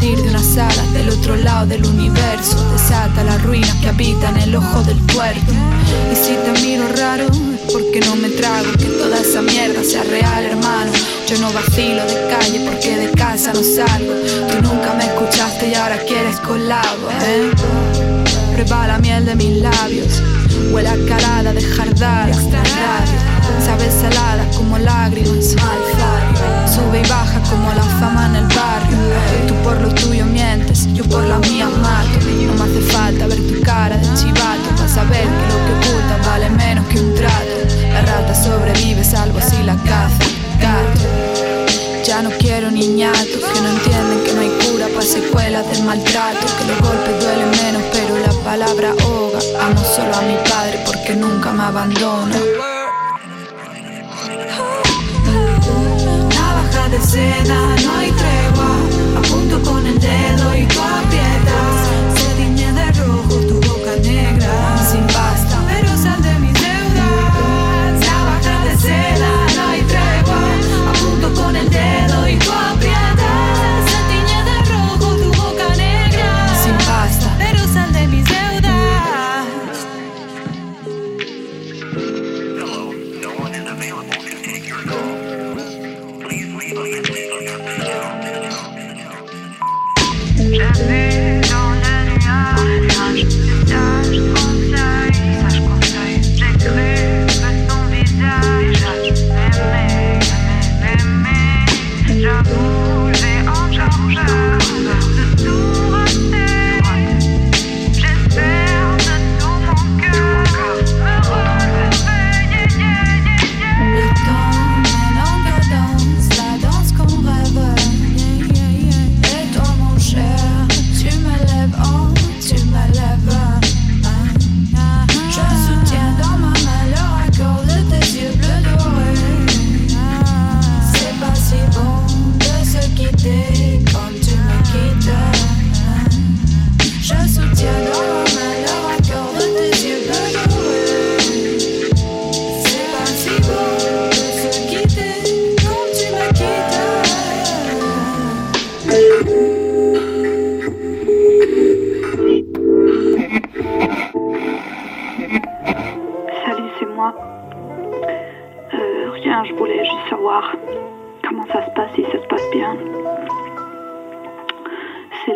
De unas alas del otro lado del universo desata la ruina que habita en el ojo del tuerto. Y si te miro raro, es porque no me trago que toda esa mierda sea real, hermano. Yo no vacilo de calle porque de casa no salgo. Tú nunca me escuchaste y ahora quieres colabo, ¿eh? Prueba la miel de mis labios, huele a calada de jardar. Sabes salada como lágrimas. Sube y baja como la fama en el. Tú por lo tuyo mientes, yo por la mía mato. No me hace falta ver tu cara de chivato para saber que lo que ocultas vale menos que un trato. La rata sobrevive, salvo así la caza. Gato. Ya no quiero niñatos que no entienden que no hay cura para secuelas del maltrato. Que los golpes duelen menos, pero la palabra ahoga. Amo solo a mi padre porque nunca me abandona.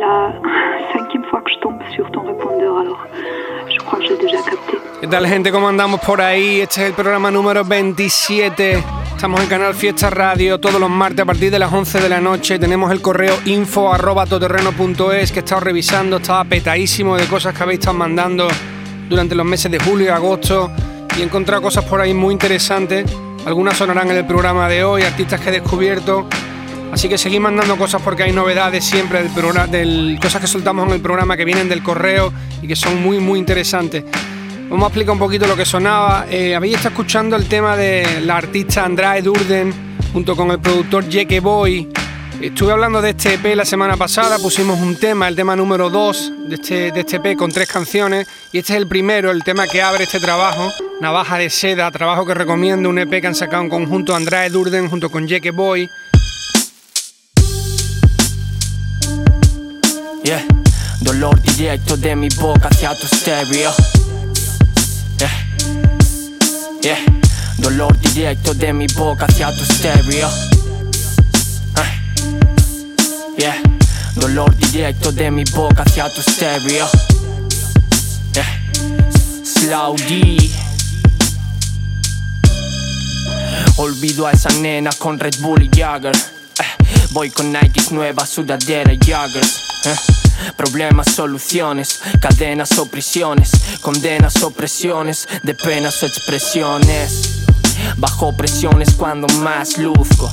La cinquième fois que je tombe sur ton répondeur, alors je crois que j'ai déjà capté. ¿Qué tal gente? ¿Cómo andamos por ahí? Este es el programa número 27. Estamos en Canal Fiesta Radio todos los martes a partir de las 11 de la noche. Tenemos el correo info arroba todoterreno.es que he estado revisando, estaba petadísimo de cosas que habéis estado mandando durante los meses de julio y agosto y he encontrado cosas por ahí muy interesantes. Algunas sonarán en el programa de hoy, artistas que he descubierto. Así que seguid mandando cosas porque hay novedades siempre del programa, del, cosas que soltamos en el programa que vienen del correo y que son muy muy interesantes. Vamos a explicar un poquito lo que sonaba. Eh, habéis estado escuchando el tema de la artista Andrade Durden junto con el productor Jeke Boy. Estuve hablando de este EP la semana pasada, pusimos un tema, el tema número 2 de este, de este EP con tres canciones y este es el primero, el tema que abre este trabajo, Navaja de Seda, trabajo que recomiendo, un EP que han sacado en conjunto Andrade Durden junto con Jeke Boy. Yeah. Dolor directo de mi boca hacia tu stereo. Yeah. Dolor directo de mi boca hacia tu stereo. Yeah, dolor directo de mi boca hacia tu stereo. Yeah. Olvido a esa nena con Red Bull y Jagger. Eh, voy con Nikes nuevas, sudadera y. Problemas, soluciones, cadenas o prisiones, condenas o presiones, de penas o expresiones. Bajo presiones cuando más luzco.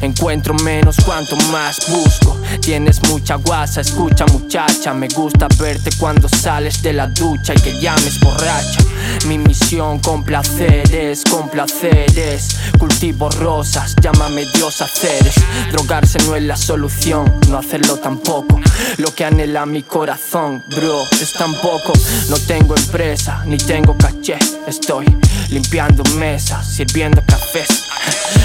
Encuentro menos cuanto más busco. Tienes mucha guasa, escucha muchacha. Me gusta verte cuando sales de la ducha y que llames borracha. Mi misión con placeres, con placeres. Cultivo rosas, llámame Dios haceres. Drogarse no es la solución, no hacerlo tampoco. Lo que anhela mi corazón, bro, es tan poco. No tengo empresa, ni tengo caché. Estoy limpiando mesas, sirviendo cafés.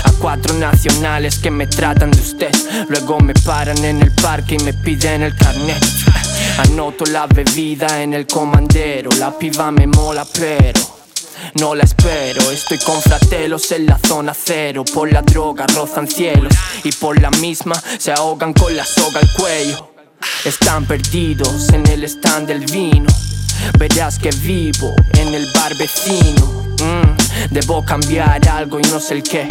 A cuatro nacionales que me tratan de usted. Luego me paran en el parque y me piden el carnet. Anoto la bebida en el comandero. La piba me mola, pero. No la espero, estoy con fratelos en la zona cero. Por la droga rozan cielos y por la misma se ahogan con la soga al cuello. Están perdidos en el stand del vino. Verás que vivo en el bar vecino. Mm, debo cambiar algo y no sé el qué.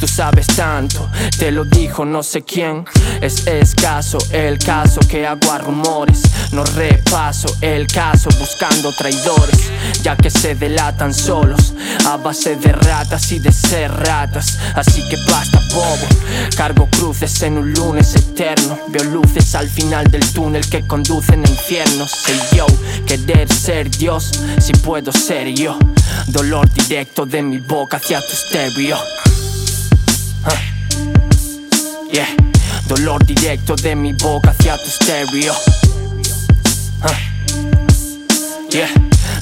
Tú sabes tanto, te lo dijo no sé quién. Es escaso el caso que hago rumores. No repaso el caso buscando traidores, ya que se delatan solos a base de ratas y de ser ratas. Así que basta, bobo. Cargo cruces en un lunes eterno. Veo luces al final del túnel que conducen a infiernos. Soy yo, querer ser Dios, si puedo ser yo. Dolor directo de mi boca hacia tu stereo. Ah. Yeah, dolor directo de mi boca hacia tu stereo. Ah. Yeah,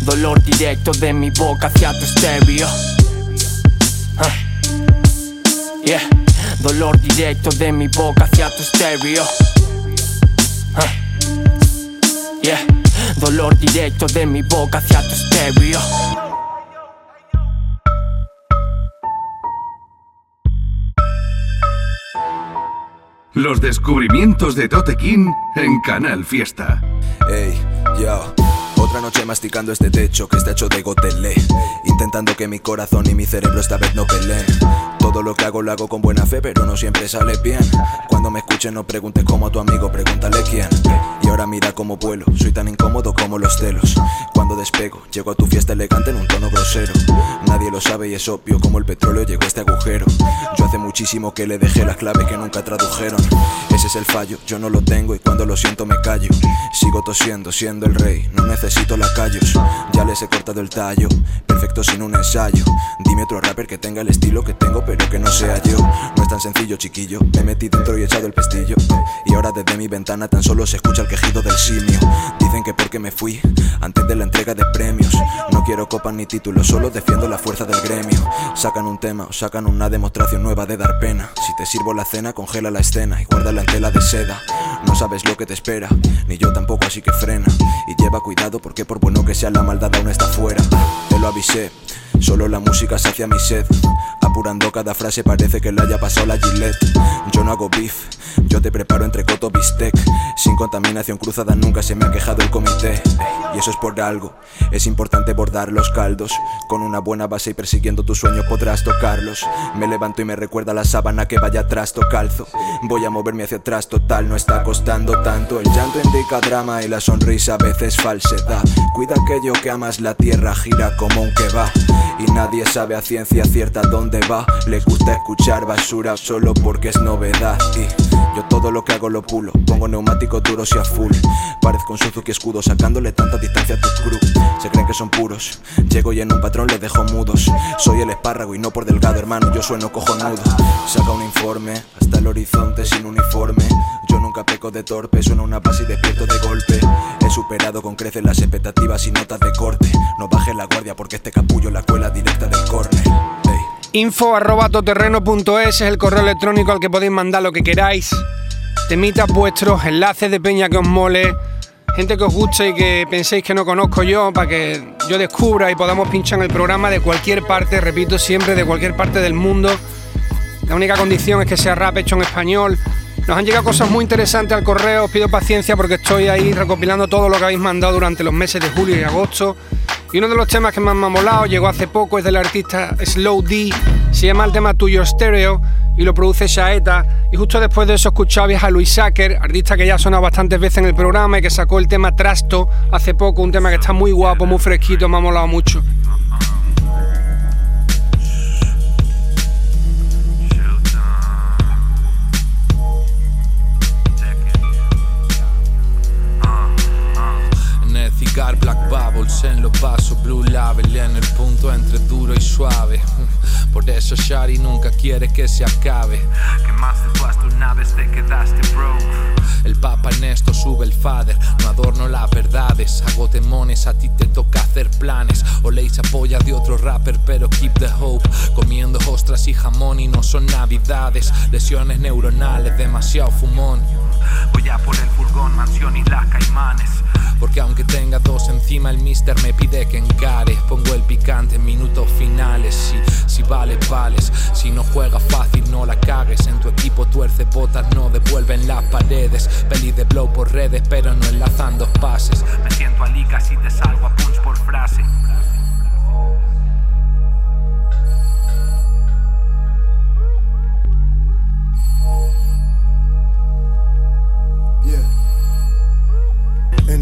dolor directo de mi boca hacia tu stereo. Ah. Yeah, dolor directo de mi boca hacia tu stereo. Ah. Yeah, dolor directo de mi boca hacia tu stereo. Los descubrimientos de Tote King en Canal Fiesta. Ey, yo. Otra noche masticando este techo que está hecho de gotelé. Intentando que mi corazón y mi cerebro esta vez no peleen. Todo lo que hago lo hago con buena fe, pero no siempre sale bien. Cuando me escuchen, no preguntes como a tu amigo, pregúntale quién. Y ahora mira cómo vuelo, soy tan incómodo como los celos. Cuando despego, llego a tu fiesta elegante en un tono grosero. Nadie lo sabe y es obvio como el petróleo llegó a este agujero. Yo hace muchísimo que le dejé las claves que nunca tradujeron. Ese es el fallo, yo no lo tengo y cuando lo siento me callo. Sigo tosiendo, siendo el rey, no necesito lacayos. Ya les he cortado el tallo, perfecto sin un ensayo. Dime otro rapper que tenga el estilo que tengo, pero que no sea yo. No es tan sencillo, chiquillo. Me metí dentro y he echado el pestillo. Y ahora desde mi ventana tan solo se escucha el quejido del simio. Dicen que porque me fui antes de la entrega de premios. No quiero copas ni títulos, solo defiendo la fuerza del gremio. Sacan un tema o sacan una demostración nueva de dar pena. Si te sirvo la cena, congela la escena y guárdala en tela de seda. No sabes lo que te espera, ni yo tampoco, así que frena. Y lleva cuidado porque por bueno que sea la maldad aún está fuera. Te lo avisé, solo la música sacia mi sed. Apurando cada frase parece que le haya pasado la Gillette. Yo no hago beef, yo te preparo entre coto bistec. Sin contaminación cruzada nunca se me ha quejado el comité. Y eso es por algo, es importante bordar los caldos. Con una buena base y persiguiendo tus sueños podrás tocarlos. Me levanto y me recuerda la sábana que vaya atrás, to calzo. Voy a moverme hacia atrás, total, no está costando tanto. El llanto indica drama y la sonrisa a veces falsedad. Cuida aquello que amas, la tierra gira como un que va. Y nadie sabe a ciencia cierta dónde va. Le gusta escuchar basura solo porque es novedad. Y yo todo lo que hago lo pulo. Pongo neumáticos duros y a full. Parezco un Suzuki escudo sacándole tanta distancia a tu crew. Se creen que son puros. Llego y en un patrón les dejo mudos. Soy el espárrago y no por delgado, hermano. Yo sueno cojonudo. Saca un informe hasta el horizonte sin uniforme. Yo nunca peco de torpe, sueno una base y despierto de golpe. He superado con creces las expectativas y notas de corte. No baje la guardia porque este capullo la cuela directa del córner. Ey. Info arroba es el correo electrónico al que podéis mandar lo que queráis. Temitas vuestros, enlaces de peña que os mole, gente que os guste y que penséis que no conozco yo, para que yo descubra y podamos pinchar en el programa de cualquier parte, repito siempre, de cualquier parte del mundo. La única condición es que sea rap hecho en español. Nos han llegado cosas muy interesantes al correo, os pido paciencia porque estoy ahí recopilando todo lo que habéis mandado durante los meses de julio y agosto. Y uno de los temas que más me ha molado, llegó hace poco, es del artista Slow D, se llama el tema Tuyo Stereo y lo produce Shaeta. Y justo después de eso escuchabais a Luis Sacker, artista que ya ha sonado bastantes veces en el programa y que sacó el tema Trasto hace poco, un tema que está muy guapo, muy fresquito, me ha molado mucho. Shari nunca quiere que se acabe Quemaste tu naves te quedaste broke el Papa en esto sube el Father, no adorno las verdades. Hago demones, a ti te toca hacer planes. O leis apoya de otro rapper, pero keep the hope. Comiendo ostras y jamón y no son navidades. Lesiones neuronales, demasiado fumón. Voy a por el furgón, mansión y las caimanes. Porque aunque tenga dos encima, el mister me pide que encare. Pongo el picante en minutos finales. Si, si vale, vales. Si no juega fácil, no la cagues. En tu equipo tuerce botas, no devuelven las paredes. Peli de blow por redes, pero no enlazando pases. Me siento alica si te salgo a punch por frase.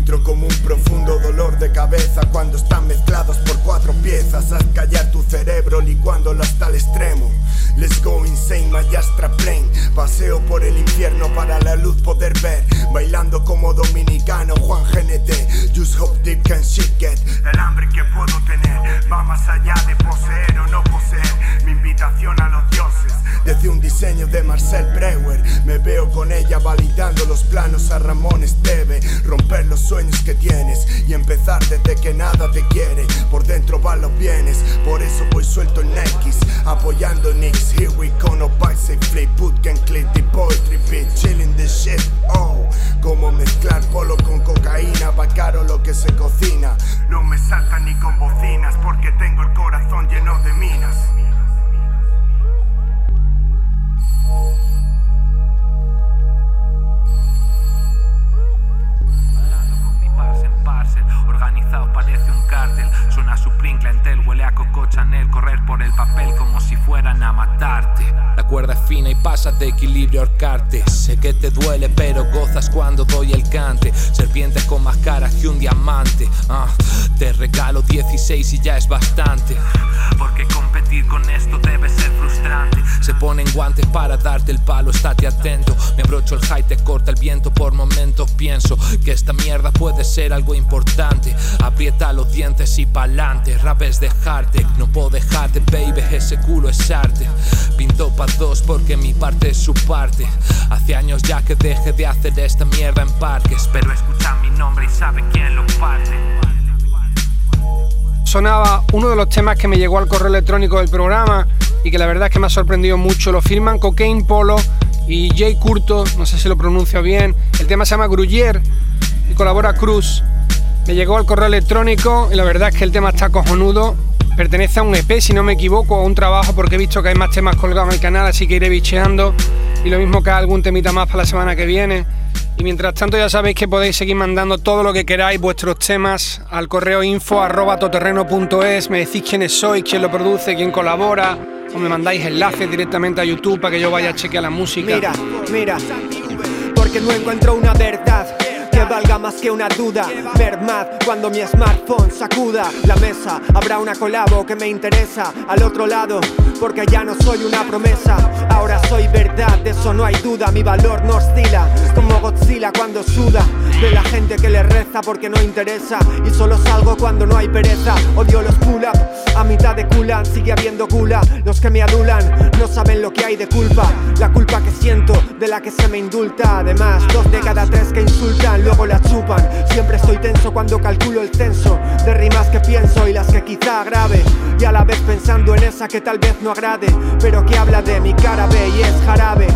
Como un profundo dolor de cabeza cuando están mezclados por cuatro piezas. Haz callar tu cerebro licuándolo hasta el extremo. Let's go insane, my Astra plane. Paseo por el infierno para la luz poder ver. Bailando como dominicano, Juan GNT. Just hope deep can shit get. El hambre que puedo tener va más allá de poseer o no poseer. Mi invitación a los dioses. Desde un diseño de Marcel Breuer, me veo con ella validando los planos a Ramón Esteve. Romper los sueños que tienes y empezar desde que nada te quiere. Por dentro van los bienes, por eso voy suelto en X, apoyando Nicks. Here we go, no say flip, can clip the poetry beat, chilling the shit. Oh, como mezclar polo con cocaína, va caro lo que se cocina. No me saltan ni con bocinas porque tengo el corazón lleno de minas. Organizado parece un cártel. Suena su Clientel huele a Coco Chanel, correr por el papel como fueran a matarte. La cuerda es fina y pasa de equilibrio ahorcarte. Sé que te duele, pero gozas cuando doy el cante. Serpiente con más cara que un diamante. Ah, te regalo 16 y ya es bastante. Porque competir con esto debe ser frustrante. Se ponen guantes para darte el palo, estate atento. Me abrocho el high, te corta el viento por momentos. Pienso que esta mierda puede ser algo importante. Aprieta los dientes y pa'lante. Rap es dejarte, no puedo dejarte, baby. Ese culo es Pinto pa' dos porque mi parte es su parte. Hace años ya que dejé de hacer esta mierda en parques. Pero escucha mi nombre y sabe quién lo parte sonaba uno de los temas que me llegó al correo electrónico del programa y que la verdad es que me ha sorprendido mucho. Lo firman Cocaine Polo y Jay Curto, no sé si lo pronuncio bien. El tema se llama Gruyère y colabora Cruz. Me llegó al correo electrónico y la verdad es que el tema está cojonudo. Pertenece a un EP, si no me equivoco, a un trabajo porque he visto que hay más temas colgados en el canal, así que iré bicheando. Y lo mismo que algún temita más para la semana que viene. Y mientras tanto ya sabéis que podéis seguir mandando todo lo que queráis, vuestros temas, al correo info arroba toterreno.es, me decís quiénes sois, quién lo produce, quién colabora, o me mandáis enlaces directamente a YouTube para que yo vaya a chequear la música. Mira, mira, porque no encuentro una verdad valga más que una duda. Mermad cuando mi smartphone sacuda la mesa. Habrá una colabo que me interesa al otro lado, porque ya no soy una promesa. Ahora soy verdad, de eso no hay duda. Mi valor no oscila como Godzilla cuando suda. De la gente que le reza porque no interesa. Y solo salgo cuando no hay pereza. Odio los pull up, a mitad de culan sigue habiendo cula. Los que me adulan no saben lo que hay de culpa. La culpa que siento, de la que se me indulta. Además, dos de cada tres que insultan la chupan. Siempre estoy tenso cuando calculo el censo de rimas que pienso y las que quizá agrave. Y a la vez pensando en esa que tal vez no agrade, pero que habla de mi cara B y es jarabe.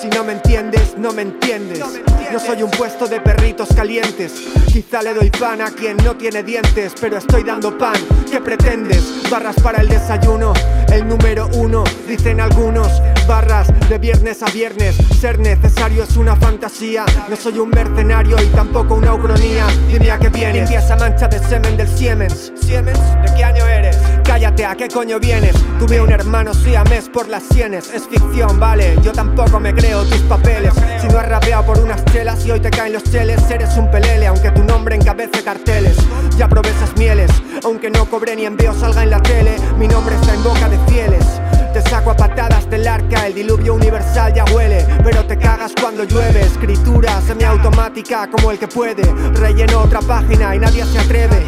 Si no me entiendes, no me entiendes. No soy un puesto de perritos calientes. Quizá le doy pan a quien no tiene dientes, pero estoy dando pan. ¿Qué pretendes? Barras para el desayuno. El número uno Dicen algunos, barras de viernes a viernes. Ser necesario es una fantasía. No soy un mercenario y tampoco una ucronía. Dime a qué vienes. Limpia esa mancha de semen del Siemens. ¿Siemens? ¿De qué año eres? Cállate, ¿a qué coño vienes? Tuve un hermano siamés por las sienes. Es ficción, vale. Yo tampoco me creo tus papeles. Si no has rapeado por unas chelas y hoy te caen los cheles, eres un pelele, aunque tu nombre encabece carteles. Ya probé esas mieles, aunque no cobre ni envío salga en la tele. Mi nombre está en boca de fieles. Te saco a patadas del arca, el diluvio universal ya huele, pero te cagas cuando llueve. Escritura semiautomática como el que puede. Relleno otra página y nadie se atreve.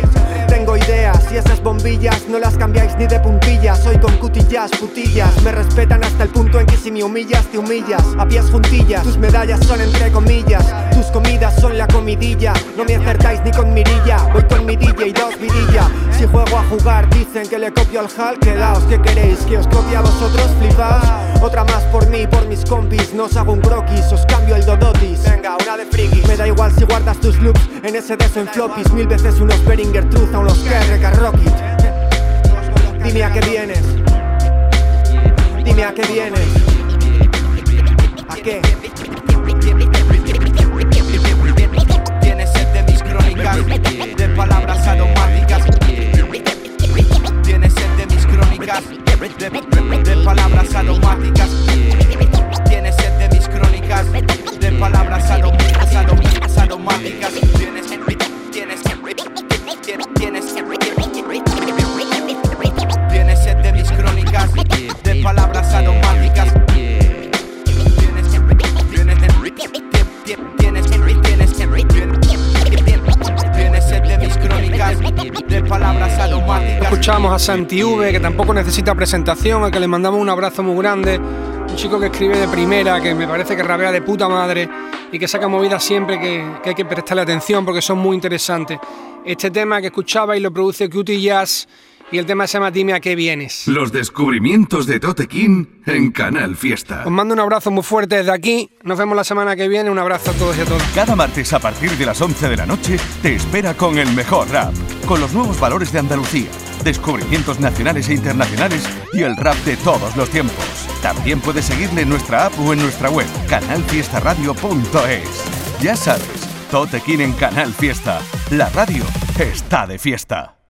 Tengo ideas y esas bombillas no las cambiáis ni de puntillas. Soy con cutillas, putillas. Me respetan hasta el punto en que si me humillas, te humillas. A pies juntillas, tus medallas son entre comillas. Tus comidas son la comidilla. No me acertáis ni con mirilla. Voy con mi y dos vidilla. Si juego a jugar, dicen que le copio al Hal. Quedaos, ¿qué queréis? ¿Que os copie a vosotros? Flipaos. Otra más mí, por mis compis. No os hago un croquis, os cambio el dodotis. Venga, una de frikis. Me da igual si guardas tus loops en ese deso en floppies. Mil veces unos Beringer Truth a unos KRK Rocket. Dime a qué vienes. Dime a qué vienes. ¿A qué? Tienes sed de mis crónicas, de palabras aromáticas. Tienes sed de mis crónicas, de, palabras aromáticas. Tienes sed de mis crónicas, de palabras aromáticas. Que tampoco necesita presentación, al que le mandamos un abrazo muy grande. Un chico que escribe de primera, que me parece que rabea de puta madre y que saca movidas siempre que, que hay que prestarle atención porque son muy interesantes. Este tema que escuchaba y lo produce Cutie Jazz y el tema se llama Dime a qué vienes. Los descubrimientos de Tote King en Canal Fiesta. Os mando un abrazo muy fuerte desde aquí. Nos vemos la semana que viene. Un abrazo a todos y a todas. Cada martes a partir de las 11 de la noche te espera con el mejor rap, con los nuevos valores de Andalucía, descubrimientos nacionales e internacionales y el rap de todos los tiempos. También puedes seguirle en nuestra app o en nuestra web, canalfiestaradio.es. Ya sabes, Tote en Canal Fiesta. La radio está de fiesta.